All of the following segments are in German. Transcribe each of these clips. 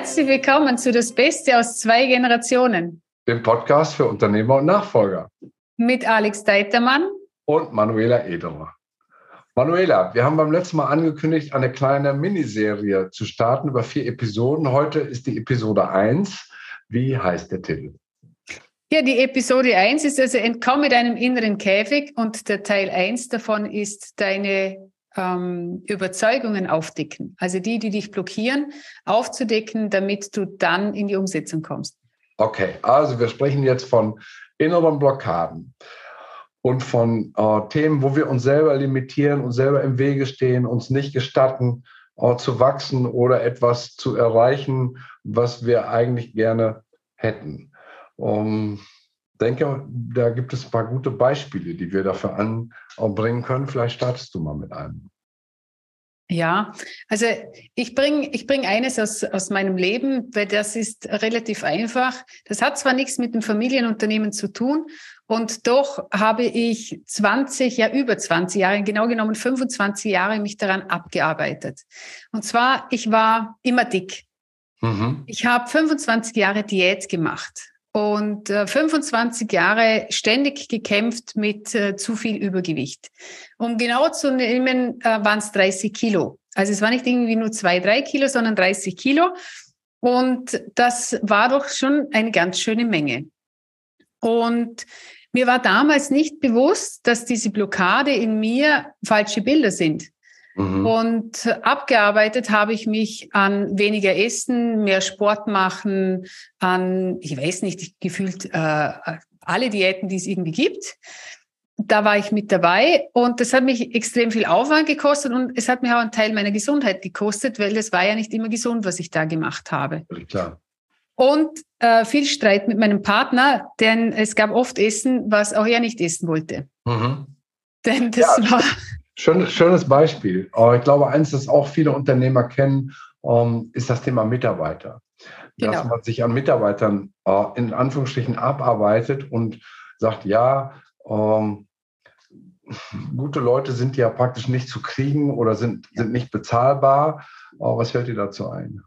Herzlich willkommen zu Das Beste aus zwei Generationen. Dem Podcast für Unternehmer und Nachfolger. Mit Alex Deitermann und Manuela Ederer. Manuela, wir haben beim letzten Mal angekündigt, eine kleine Miniserie zu starten über vier Episoden. Heute ist die Episode 1. Wie heißt der Titel? Ja, die Episode 1 ist also Entkomm mit einem inneren Käfig und der Teil 1 davon ist deine ähm, Überzeugungen aufdecken. Also die, die dich blockieren, aufzudecken, damit du dann in die Umsetzung kommst. Okay, also wir sprechen jetzt von inneren Blockaden und von äh, Themen, wo wir uns selber limitieren und selber im Wege stehen, uns nicht gestatten, äh, zu wachsen oder etwas zu erreichen, was wir eigentlich gerne hätten. Um, denke, da gibt es ein paar gute Beispiele, die wir dafür anbringen können. Vielleicht startest du mal mit einem. Ja, also ich bringe ich bring eines aus, aus meinem Leben, weil das ist relativ einfach. Das hat zwar nichts mit dem Familienunternehmen zu tun und doch habe ich 20, ja über 20 Jahre, genau genommen 25 Jahre mich daran abgearbeitet. Und zwar, ich war immer dick. Mhm. Ich habe 25 Jahre Diät gemacht und äh, 25 Jahre ständig gekämpft mit äh, zu viel Übergewicht. Um genau zu nehmen, äh, waren es 30 Kilo. Also es war nicht irgendwie nur zwei, drei Kilo, sondern 30 Kilo. Und das war doch schon eine ganz schöne Menge. Und mir war damals nicht bewusst, dass diese Blockade in mir falsche Bilder sind. Mhm. Und abgearbeitet habe ich mich an weniger Essen, mehr Sport machen, an, ich weiß nicht, gefühlt äh, alle Diäten, die es irgendwie gibt. Da war ich mit dabei und das hat mich extrem viel Aufwand gekostet und es hat mir auch einen Teil meiner Gesundheit gekostet, weil das war ja nicht immer gesund, was ich da gemacht habe. Klar. Und äh, viel Streit mit meinem Partner, denn es gab oft Essen, was auch er nicht essen wollte. Mhm. Denn das ja, war Schön, schönes Beispiel. Ich glaube, eins, das auch viele Unternehmer kennen, ähm, ist das Thema Mitarbeiter. Genau. Dass man sich an Mitarbeitern äh, in Anführungsstrichen abarbeitet und sagt, ja, ähm, gute Leute sind ja praktisch nicht zu kriegen oder sind, sind nicht bezahlbar. Was fällt dir dazu ein?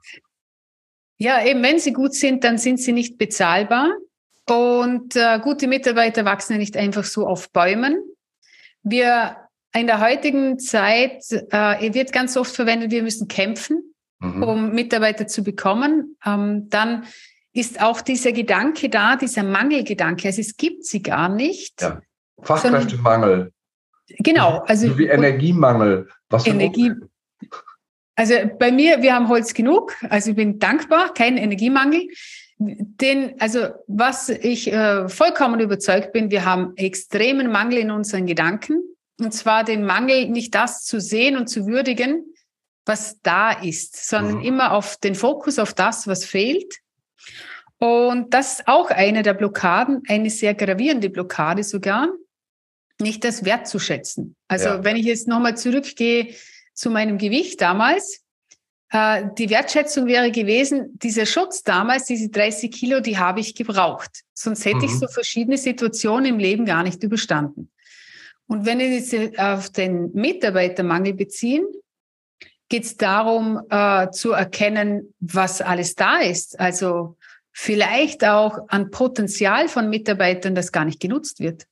Ja, eben wenn sie gut sind, dann sind sie nicht bezahlbar. Und äh, gute Mitarbeiter wachsen ja nicht einfach so auf Bäumen. Wir in der heutigen Zeit äh, wird ganz oft verwendet, wir müssen kämpfen, mhm. um Mitarbeiter zu bekommen. Ähm, dann ist auch dieser Gedanke da, dieser Mangelgedanke. Also es gibt sie gar nicht. Ja. Fachkräftemangel. Genau. Also so wie Energiemangel. Was Energie. Also bei mir, wir haben Holz genug. Also ich bin dankbar, kein Energiemangel. Den, also was ich äh, vollkommen überzeugt bin, wir haben extremen Mangel in unseren Gedanken. Und zwar den Mangel, nicht das zu sehen und zu würdigen, was da ist, sondern mhm. immer auf den Fokus auf das, was fehlt. Und das ist auch eine der Blockaden, eine sehr gravierende Blockade sogar, nicht das wertzuschätzen. Also ja. wenn ich jetzt nochmal zurückgehe zu meinem Gewicht damals, äh, die Wertschätzung wäre gewesen, dieser Schutz damals, diese 30 Kilo, die habe ich gebraucht. Sonst hätte mhm. ich so verschiedene Situationen im Leben gar nicht überstanden. Und wenn wir jetzt auf den Mitarbeitermangel beziehen, geht es darum, äh, zu erkennen, was alles da ist. Also vielleicht auch an Potenzial von Mitarbeitern, das gar nicht genutzt wird.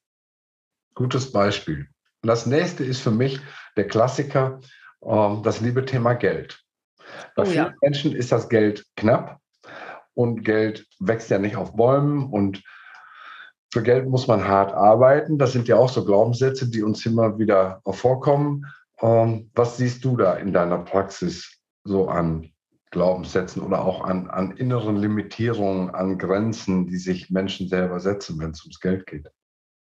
Gutes Beispiel. Und das nächste ist für mich der Klassiker, äh, das liebe Thema Geld. Bei oh, vielen ja. Menschen ist das Geld knapp und Geld wächst ja nicht auf Bäumen und für Geld muss man hart arbeiten. Das sind ja auch so Glaubenssätze, die uns immer wieder vorkommen. Ähm, was siehst du da in deiner Praxis so an Glaubenssätzen oder auch an, an inneren Limitierungen, an Grenzen, die sich Menschen selber setzen, wenn es ums Geld geht?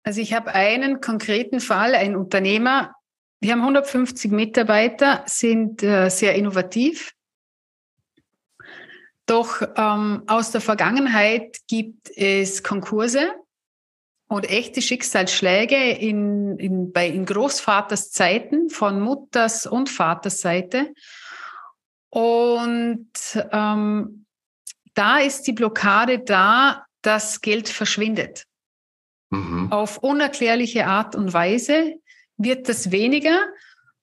Also ich habe einen konkreten Fall, ein Unternehmer, wir haben 150 Mitarbeiter, sind äh, sehr innovativ. Doch ähm, aus der Vergangenheit gibt es Konkurse und echte Schicksalsschläge in, in, bei, in Großvaters Zeiten von Mutters und Vaters Seite. Und ähm, da ist die Blockade da, dass Geld verschwindet. Mhm. Auf unerklärliche Art und Weise wird das weniger.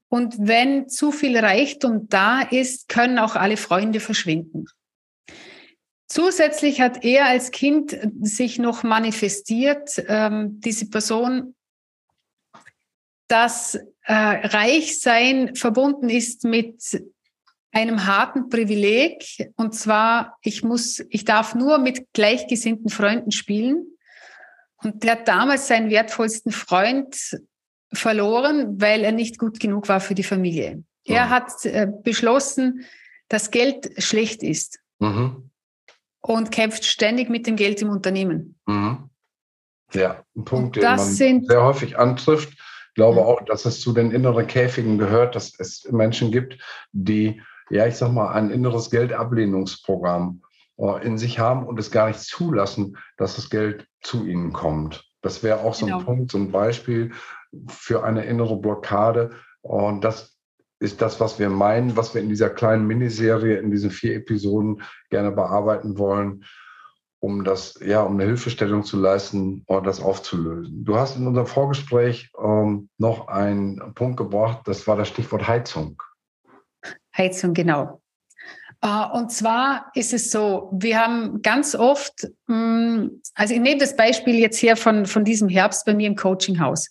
Und wenn zu viel Reichtum da ist, können auch alle Freunde verschwinden. Zusätzlich hat er als Kind sich noch manifestiert, ähm, diese Person, dass äh, Reichsein verbunden ist mit einem harten Privileg. Und zwar, ich muss, ich darf nur mit gleichgesinnten Freunden spielen. Und der hat damals seinen wertvollsten Freund verloren, weil er nicht gut genug war für die Familie. Mhm. Er hat äh, beschlossen, dass Geld schlecht ist. Mhm. Und kämpft ständig mit dem Geld im Unternehmen. Mhm. Ja, ein Punkt, den man sehr häufig antrifft. Ich glaube auch, dass es zu den inneren Käfigen gehört, dass es Menschen gibt, die ja, ich sag mal, ein inneres Geldablehnungsprogramm äh, in sich haben und es gar nicht zulassen, dass das Geld zu ihnen kommt. Das wäre auch so ein genau. Punkt, so ein Beispiel für eine innere Blockade. Und das ist das, was wir meinen, was wir in dieser kleinen Miniserie, in diesen vier Episoden gerne bearbeiten wollen, um das, ja, um eine Hilfestellung zu leisten und das aufzulösen. Du hast in unserem Vorgespräch ähm, noch einen Punkt gebracht, das war das Stichwort Heizung. Heizung, genau. Äh, und zwar ist es so, wir haben ganz oft, mm, also ich nehme das Beispiel jetzt hier von, von diesem Herbst bei mir im Coachinghaus.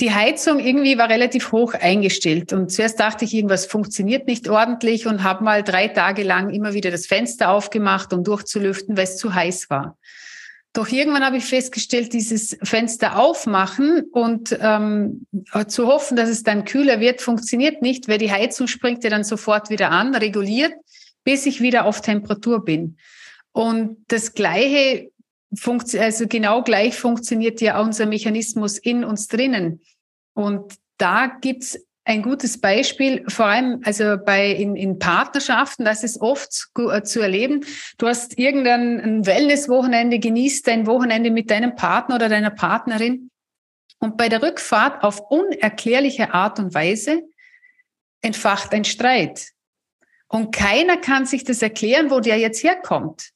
Die Heizung irgendwie war relativ hoch eingestellt und zuerst dachte ich, irgendwas funktioniert nicht ordentlich und habe mal drei Tage lang immer wieder das Fenster aufgemacht, um durchzulüften, weil es zu heiß war. Doch irgendwann habe ich festgestellt, dieses Fenster aufmachen und ähm, zu hoffen, dass es dann kühler wird, funktioniert nicht, weil die Heizung springt ja dann sofort wieder an, reguliert, bis ich wieder auf Temperatur bin. Und das Gleiche, also genau gleich funktioniert ja unser Mechanismus in uns drinnen. Und da gibt's ein gutes Beispiel, vor allem also bei in, in Partnerschaften, das ist oft äh, zu erleben. Du hast irgendein Wellness-Wochenende, genießt dein Wochenende mit deinem Partner oder deiner Partnerin. Und bei der Rückfahrt auf unerklärliche Art und Weise entfacht ein Streit. Und keiner kann sich das erklären, wo der jetzt herkommt.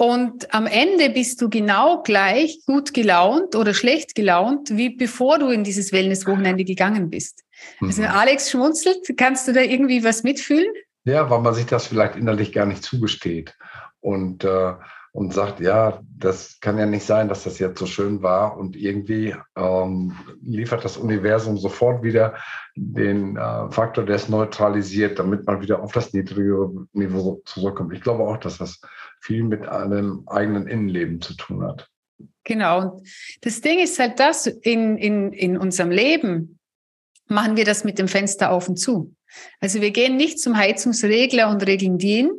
Und am Ende bist du genau gleich gut gelaunt oder schlecht gelaunt, wie bevor du in dieses Wellness-Wochenende gegangen bist. Also mhm. Alex schmunzelt. Kannst du da irgendwie was mitfühlen? Ja, weil man sich das vielleicht innerlich gar nicht zugesteht und, äh, und sagt, ja, das kann ja nicht sein, dass das jetzt so schön war. Und irgendwie ähm, liefert das Universum sofort wieder den äh, Faktor, der es neutralisiert, damit man wieder auf das niedrigere Niveau zurückkommt. Ich glaube auch, dass das viel mit einem eigenen Innenleben zu tun hat. Genau. Das Ding ist halt das, in, in, in unserem Leben, machen wir das mit dem Fenster auf und zu. Also wir gehen nicht zum Heizungsregler und regeln den,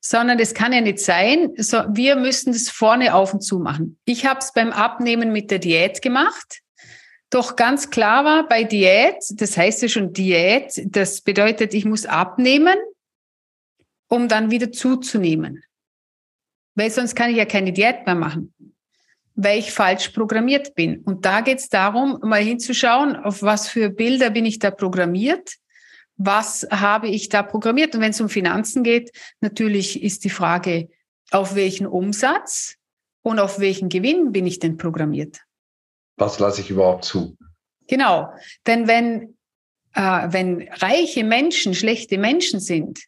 sondern es kann ja nicht sein, so, wir müssen das vorne auf und zu machen. Ich habe es beim Abnehmen mit der Diät gemacht. Doch ganz klar war bei Diät, das heißt ja schon Diät, das bedeutet, ich muss abnehmen, um dann wieder zuzunehmen. Weil sonst kann ich ja keine Diät mehr machen weil ich falsch programmiert bin. Und da geht es darum, mal hinzuschauen, auf was für Bilder bin ich da programmiert, was habe ich da programmiert. Und wenn es um Finanzen geht, natürlich ist die Frage, auf welchen Umsatz und auf welchen Gewinn bin ich denn programmiert? Was lasse ich überhaupt zu? Genau, denn wenn, äh, wenn reiche Menschen schlechte Menschen sind,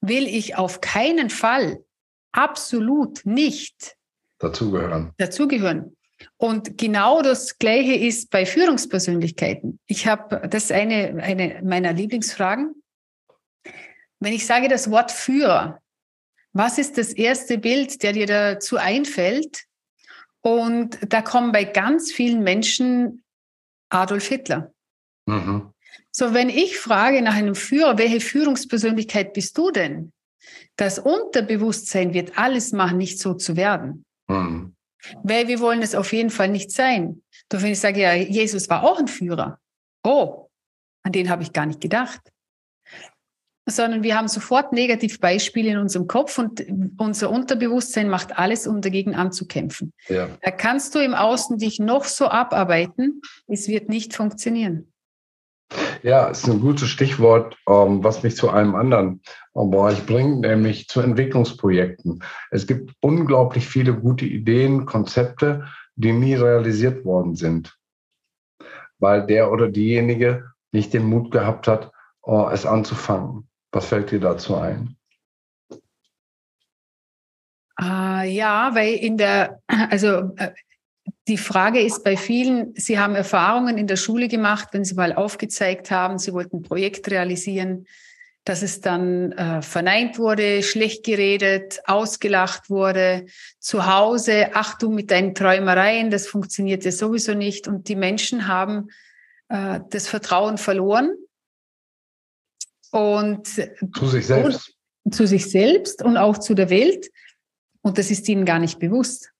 will ich auf keinen Fall, absolut nicht Dazugehören. Dazugehören. Und genau das Gleiche ist bei Führungspersönlichkeiten. Ich habe, das ist eine, eine meiner Lieblingsfragen. Wenn ich sage das Wort Führer, was ist das erste Bild, der dir dazu einfällt? Und da kommen bei ganz vielen Menschen Adolf Hitler. Mhm. So, wenn ich frage nach einem Führer, welche Führungspersönlichkeit bist du denn? Das Unterbewusstsein wird alles machen, nicht so zu werden. Mhm. Weil wir wollen es auf jeden Fall nicht sein. Doch wenn ich sage, ja, Jesus war auch ein Führer. Oh, an den habe ich gar nicht gedacht. Sondern wir haben sofort Negativbeispiele in unserem Kopf und unser Unterbewusstsein macht alles, um dagegen anzukämpfen. Ja. Da kannst du im Außen dich noch so abarbeiten, es wird nicht funktionieren. Ja, ist ein gutes Stichwort, ähm, was mich zu einem anderen ähm, Bereich bringt, nämlich zu Entwicklungsprojekten. Es gibt unglaublich viele gute Ideen, Konzepte, die nie realisiert worden sind, weil der oder diejenige nicht den Mut gehabt hat, äh, es anzufangen. Was fällt dir dazu ein? Uh, ja, weil in der, also äh, die Frage ist bei vielen, sie haben Erfahrungen in der Schule gemacht, wenn sie mal aufgezeigt haben, sie wollten ein Projekt realisieren, dass es dann äh, verneint wurde, schlecht geredet, ausgelacht wurde, zu Hause, ach du mit deinen Träumereien, das funktioniert ja sowieso nicht. Und die Menschen haben äh, das Vertrauen verloren. Und zu sich selbst. zu sich selbst und auch zu der Welt. Und das ist ihnen gar nicht bewusst.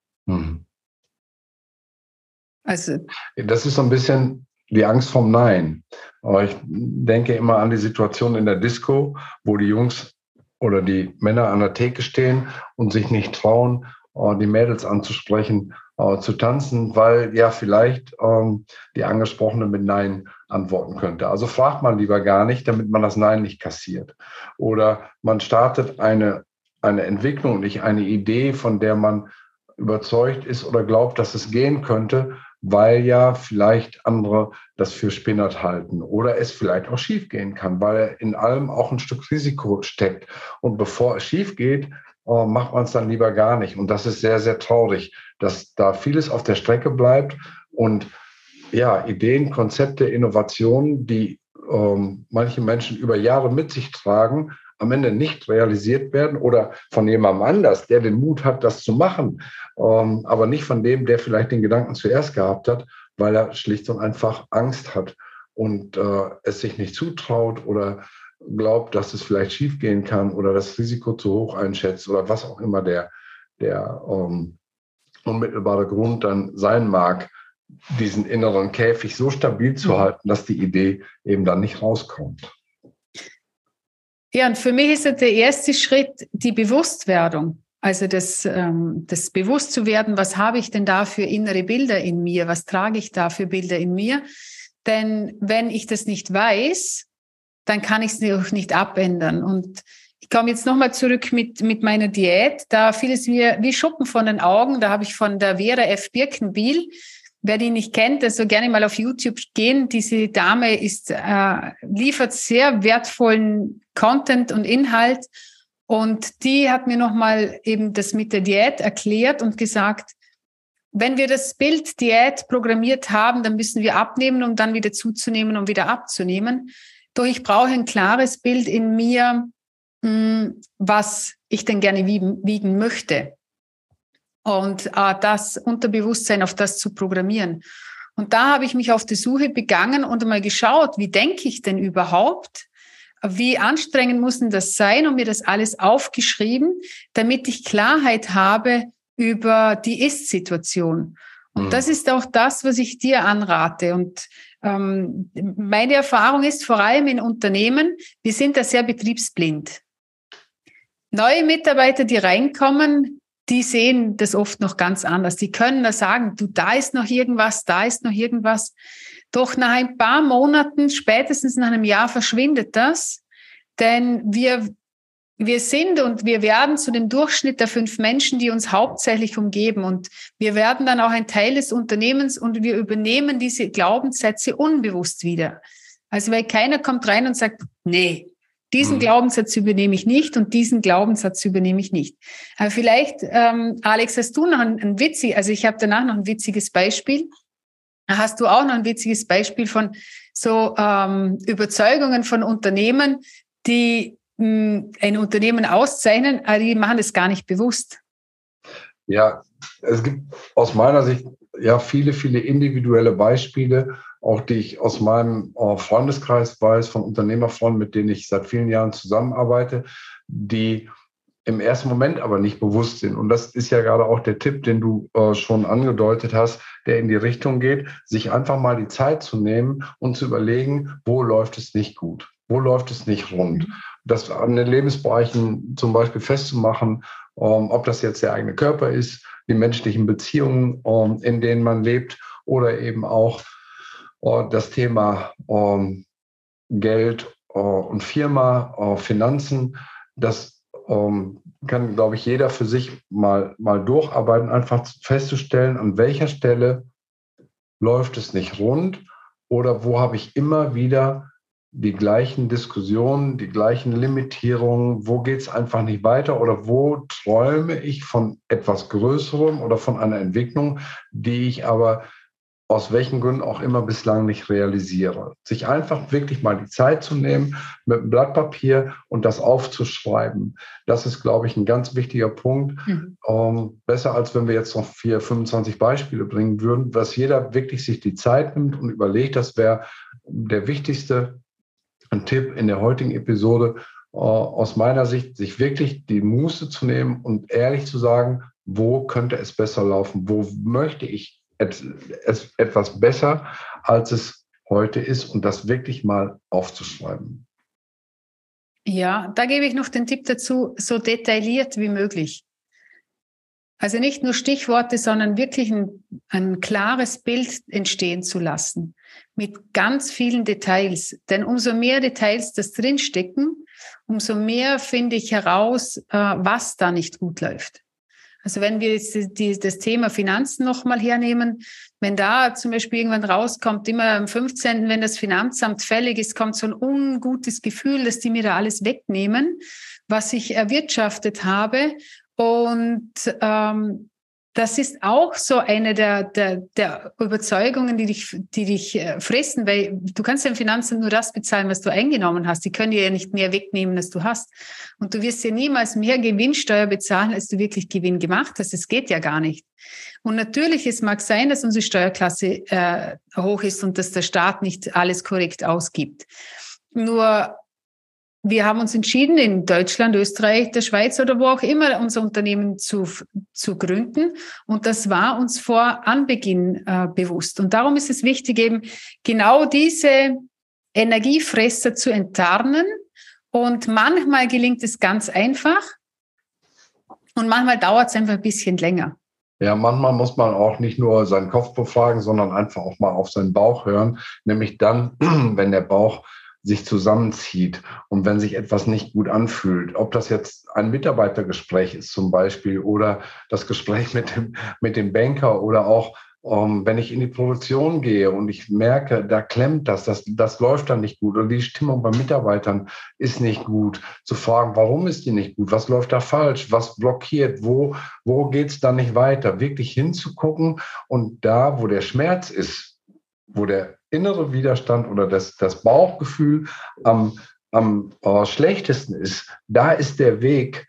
Also, das ist so ein bisschen die Angst vom Nein. Aber ich denke immer an die Situation in der Disco, wo die Jungs oder die Männer an der Theke stehen und sich nicht trauen, äh, die Mädels anzusprechen, äh, zu tanzen, weil ja vielleicht ähm, die Angesprochene mit Nein antworten könnte. Also fragt man lieber gar nicht, damit man das Nein nicht kassiert. Oder man startet eine eine Entwicklung, nicht eine Idee, von der man überzeugt ist oder glaubt, dass es gehen könnte, weil ja vielleicht andere das für spinnert halten oder es vielleicht auch schief gehen kann, weil in allem auch ein Stück Risiko steckt. Und bevor es schief geht, äh, macht man es dann lieber gar nicht. Und das ist sehr, sehr traurig, dass da vieles auf der Strecke bleibt und ja, Ideen, Konzepte, Innovationen, die ähm, manche Menschen über Jahre mit sich tragen, am Ende nicht realisiert werden oder von jemandem anders, der den Mut hat, das zu machen, ähm, aber nicht von dem, der vielleicht den Gedanken zuerst gehabt hat, weil er schlicht und einfach Angst hat und äh, es sich nicht zutraut oder glaubt, dass es vielleicht schiefgehen kann oder das Risiko zu hoch einschätzt oder was auch immer der, der ähm, unmittelbare Grund dann sein mag, diesen inneren Käfig so stabil zu mhm. halten, dass die Idee eben dann nicht rauskommt. Ja, und für mich ist der erste Schritt die Bewusstwerdung. Also das, ähm, das bewusst zu werden, was habe ich denn da für innere Bilder in mir? Was trage ich da für Bilder in mir? Denn wenn ich das nicht weiß, dann kann ich es auch nicht abändern. Und ich komme jetzt nochmal zurück mit, mit meiner Diät. Da fiel es mir wie Schuppen von den Augen. Da habe ich von der Vera F. Birkenbiel Wer die nicht kennt, also gerne mal auf YouTube gehen. Diese Dame ist, äh, liefert sehr wertvollen Content und Inhalt. Und die hat mir nochmal eben das mit der Diät erklärt und gesagt, wenn wir das Bild Diät programmiert haben, dann müssen wir abnehmen, um dann wieder zuzunehmen, um wieder abzunehmen. Doch ich brauche ein klares Bild in mir, hm, was ich denn gerne wiegen, wiegen möchte und äh, das Unterbewusstsein auf das zu programmieren. Und da habe ich mich auf die Suche begangen und einmal geschaut, wie denke ich denn überhaupt? Wie anstrengend muss denn das sein und mir das alles aufgeschrieben, damit ich Klarheit habe über die Ist-Situation. Und mhm. das ist auch das, was ich dir anrate. Und ähm, meine Erfahrung ist vor allem in Unternehmen, wir sind da sehr betriebsblind. Neue Mitarbeiter, die reinkommen, die sehen das oft noch ganz anders. Die können da sagen, du, da ist noch irgendwas, da ist noch irgendwas. Doch nach ein paar Monaten, spätestens nach einem Jahr verschwindet das, denn wir, wir sind und wir werden zu dem Durchschnitt der fünf Menschen, die uns hauptsächlich umgeben. Und wir werden dann auch ein Teil des Unternehmens und wir übernehmen diese Glaubenssätze unbewusst wieder. Also weil keiner kommt rein und sagt, nee, diesen mhm. Glaubenssatz übernehme ich nicht und diesen Glaubenssatz übernehme ich nicht. Aber vielleicht, ähm, Alex, hast du noch ein, ein witzig, also ich habe danach noch ein witziges Beispiel. Hast du auch noch ein witziges Beispiel von so ähm, Überzeugungen von Unternehmen, die mh, hm, ein Unternehmen auszeichnen, aber die machen es gar nicht bewusst? Ja, es gibt aus meiner Sicht ja viele, viele individuelle Beispiele, auch die ich aus meinem äh, Freundeskreis weiß, von Unternehmerfreunden, mit denen ich seit vielen Jahren zusammenarbeite, die im ersten Moment aber nicht bewusst sind. Und das ist ja gerade auch der Tipp, den du äh, schon angedeutet hast, der in die Richtung geht, sich einfach mal die Zeit zu nehmen und zu überlegen, wo läuft es nicht gut, wo läuft es nicht rund. Das an den Lebensbereichen zum Beispiel festzumachen, ähm, ob das jetzt der eigene Körper ist, die menschlichen Beziehungen, ähm, in denen man lebt oder eben auch und das Thema ähm, Geld äh, und Firma, äh, Finanzen, das ähm, kann, glaube ich, jeder für sich mal, mal durcharbeiten, einfach festzustellen, an welcher Stelle läuft es nicht rund oder wo habe ich immer wieder die gleichen Diskussionen, die gleichen Limitierungen, wo geht es einfach nicht weiter oder wo träume ich von etwas Größerem oder von einer Entwicklung, die ich aber aus welchen Gründen auch immer bislang nicht realisiere. Sich einfach wirklich mal die Zeit zu nehmen, mit einem Blatt Papier und das aufzuschreiben. Das ist, glaube ich, ein ganz wichtiger Punkt. Mhm. Ähm, besser als wenn wir jetzt noch vier, 25 Beispiele bringen würden, dass jeder wirklich sich die Zeit nimmt und überlegt, das wäre der wichtigste Tipp in der heutigen Episode, äh, aus meiner Sicht, sich wirklich die Muße zu nehmen und ehrlich zu sagen, wo könnte es besser laufen? Wo möchte ich etwas besser, als es heute ist und das wirklich mal aufzuschreiben. Ja, da gebe ich noch den Tipp dazu, so detailliert wie möglich. Also nicht nur Stichworte, sondern wirklich ein, ein klares Bild entstehen zu lassen mit ganz vielen Details. Denn umso mehr Details das drinstecken, umso mehr finde ich heraus, äh, was da nicht gut läuft. Also wenn wir jetzt die, das Thema Finanzen nochmal hernehmen, wenn da zum Beispiel irgendwann rauskommt, immer am 15., wenn das Finanzamt fällig ist, kommt so ein ungutes Gefühl, dass die mir da alles wegnehmen, was ich erwirtschaftet habe. Und ähm, das ist auch so eine der, der, der Überzeugungen, die dich, die dich äh, fressen, weil du kannst ja im Finanzamt nur das bezahlen, was du eingenommen hast. Die können dir ja nicht mehr wegnehmen, als du hast. Und du wirst ja niemals mehr Gewinnsteuer bezahlen, als du wirklich Gewinn gemacht hast. Das geht ja gar nicht. Und natürlich, es mag sein, dass unsere Steuerklasse äh, hoch ist und dass der Staat nicht alles korrekt ausgibt. Nur wir haben uns entschieden, in Deutschland, Österreich, der Schweiz oder wo auch immer unser Unternehmen zu, zu gründen. Und das war uns vor Anbeginn äh, bewusst. Und darum ist es wichtig, eben genau diese Energiefresser zu enttarnen. Und manchmal gelingt es ganz einfach. Und manchmal dauert es einfach ein bisschen länger. Ja, manchmal muss man auch nicht nur seinen Kopf befragen, sondern einfach auch mal auf seinen Bauch hören. Nämlich dann, wenn der Bauch sich zusammenzieht und wenn sich etwas nicht gut anfühlt, ob das jetzt ein Mitarbeitergespräch ist zum Beispiel oder das Gespräch mit dem, mit dem Banker oder auch um, ähm, wenn ich in die Produktion gehe und ich merke, da klemmt das, das, das läuft dann nicht gut oder die Stimmung bei Mitarbeitern ist nicht gut, zu fragen, warum ist die nicht gut, was läuft da falsch, was blockiert, wo, wo geht's da nicht weiter, wirklich hinzugucken und da, wo der Schmerz ist, wo der innere Widerstand oder das, das Bauchgefühl am, am äh, schlechtesten ist, da ist der Weg,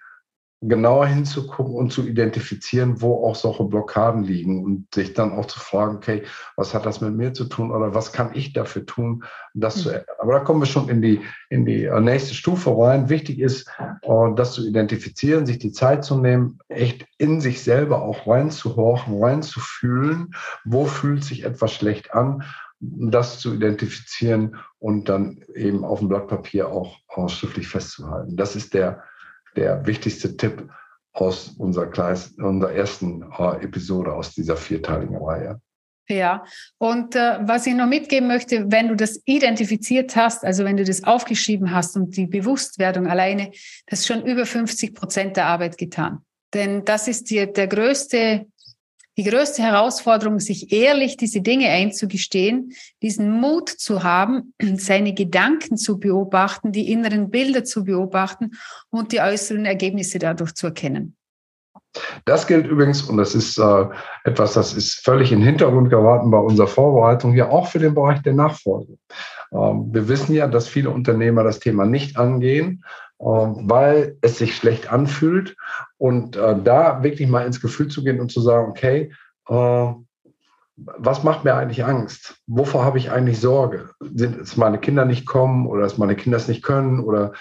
genauer hinzugucken und zu identifizieren, wo auch solche Blockaden liegen und sich dann auch zu fragen, okay, was hat das mit mir zu tun oder was kann ich dafür tun, das mhm. zu ändern. Aber da kommen wir schon in die, in die äh, nächste Stufe rein. Wichtig ist, äh, das zu identifizieren, sich die Zeit zu nehmen, echt in sich selber auch reinzuhorchen, reinzufühlen, wo fühlt sich etwas schlecht an das zu identifizieren und dann eben auf dem Blatt Papier auch, auch schriftlich festzuhalten. Das ist der, der wichtigste Tipp aus unserer, Kleis, unserer ersten äh, Episode aus dieser vierteiligen Reihe. Ja, und äh, was ich noch mitgeben möchte, wenn du das identifiziert hast, also wenn du das aufgeschrieben hast und die Bewusstwerdung alleine, das ist schon über 50 Prozent der Arbeit getan. Denn das ist die, der größte die größte Herausforderung, sich ehrlich diese Dinge einzugestehen, diesen Mut zu haben, seine Gedanken zu beobachten, die inneren Bilder zu beobachten und die äußeren Ergebnisse dadurch zu erkennen. Das gilt übrigens, und das ist äh, etwas, das ist völlig in den Hintergrund geraten bei unserer Vorbereitung hier, auch für den Bereich der Nachfolge. Ähm, wir wissen ja, dass viele Unternehmer das Thema nicht angehen, weil es sich schlecht anfühlt. Und äh, da wirklich mal ins Gefühl zu gehen und zu sagen, okay, äh, was macht mir eigentlich Angst? Wovor habe ich eigentlich Sorge? Sind es meine Kinder nicht kommen oder dass meine Kinder es nicht können oder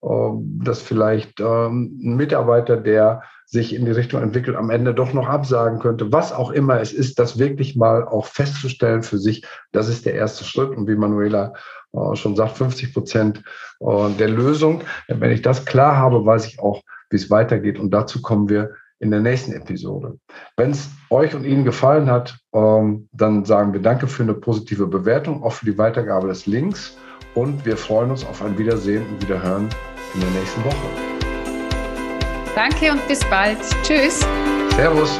dass vielleicht ähm, ein Mitarbeiter, der sich in die Richtung entwickelt, am Ende doch noch absagen könnte. Was auch immer es ist, das wirklich mal auch festzustellen für sich, das ist der erste Schritt. Und wie Manuela äh, schon sagt, 50 Prozent äh, der Lösung. Wenn ich das klar habe, weiß ich auch, wie es weitergeht. Und dazu kommen wir in der nächsten Episode. Wenn es euch und Ihnen gefallen hat, ähm, dann sagen wir Danke für eine positive Bewertung, auch für die Weitergabe des Links. Und wir freuen uns auf ein Wiedersehen und Wiederhören in der nächsten Woche. Danke und bis bald. Tschüss. Servus.